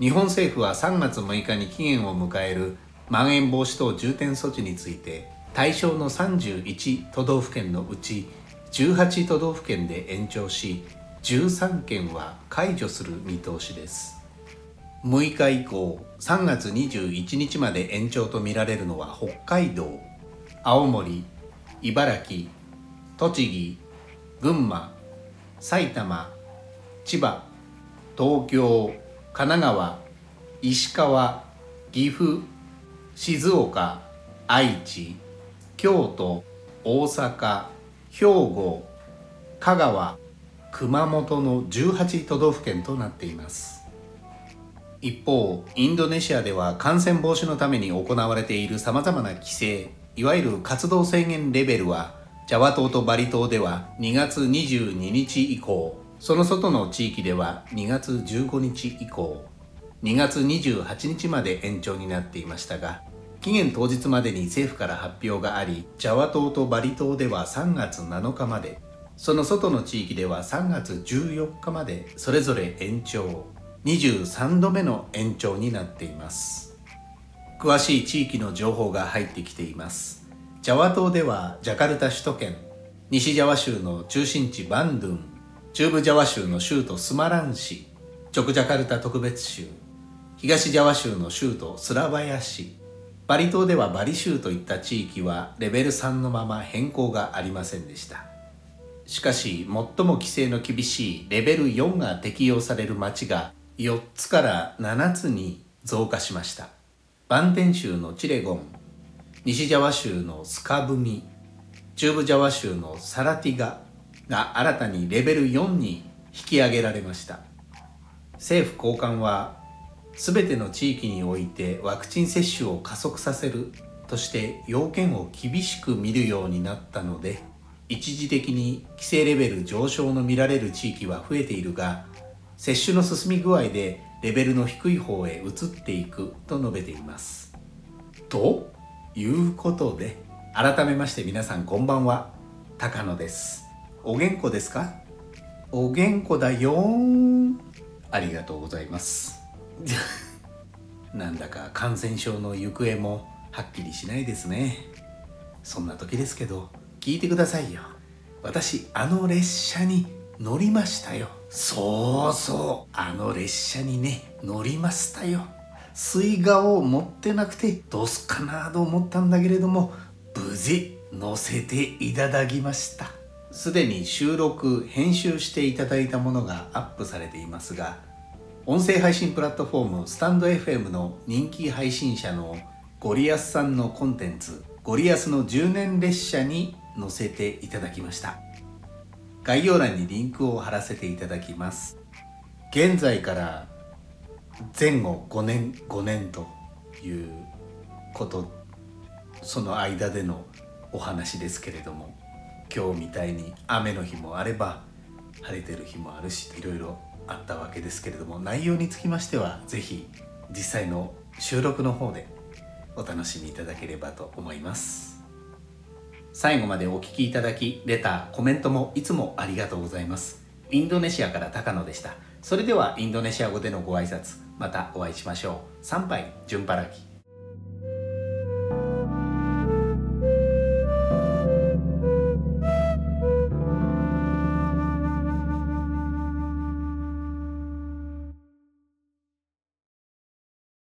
日本政府は3月6日に期限を迎えるまん延防止等重点措置について対象の31都道府県のうち18都道府県で延長し13県は解除する見通しです。6日以降3月21日まで延長とみられるのは北海道青森茨城栃木群馬埼玉千葉東京神奈川石川岐阜静岡愛知京都大阪兵庫香川熊本の18都道府県となっています。一方インドネシアでは感染防止のために行われているさまざまな規制いわゆる活動制限レベルはジャワ島とバリ島では2月22日以降。その外の地域では2月15日以降2月28日まで延長になっていましたが期限当日までに政府から発表がありジャワ島とバリ島では3月7日までその外の地域では3月14日までそれぞれ延長23度目の延長になっています。詳しい地域の情報が入ってきています。ジャワ島ではジャカルタ首都圏西ジャワ州の中心地バンドゥン中部ジャワ州の州都スマラン市。ジョクジャカルタ特別州。東ジャワ州の州都スラバヤ市。バリ島ではバリ州といった地域はレベル3のまま変更がありませんでした。しかし最も規制の厳しいレベル4が適用される町が4つから7つに増加しました。バンテン州のチレゴン。西ジャワ州のスカブミ。中部ジャワ州のサラティガ。が新たにレベル4に引き上げられました。政府高官は全ての地域においてワクチン接種を加速させるとして要件を厳しく見るようになったので一時的に規制レベル上昇の見られる地域は増えているが接種の進み具合でレベルの低い方へ移っていくと述べています。ということで改めまして皆さんこんばんは高野です。お元気ですか？お元気だよありがとうございます。なんだか感染症の行方もはっきりしないですね。そんな時ですけど聞いてくださいよ。私あの列車に乗りましたよ。そうそう。あの列車にね乗りましたよ。 Suica を持ってなくてどうすかなと思ったんだけれども無事乗せていただきました。すでに収録編集していただいたものがアップされていますが音声配信プラットフォームスタンド FM の人気配信者のゴリアスさんのコンテンツゴリアスの10年列車に載せていただきました。概要欄にリンクを貼らせていただきます。現在から前後5年5年ということその間でのお話ですけれども。今日みたいに雨の日もあれば晴れてる日もあるしいろいろあったわけですけれども内容につきましては是非実際の収録の方でお楽しみいただければと思います最後までお聴きいただき、レター、コメントもいつもありがとうございます。インドネシアから高野でした。それではインドネシア語でのご挨拶、またお会いしましょう。参拝、順払き。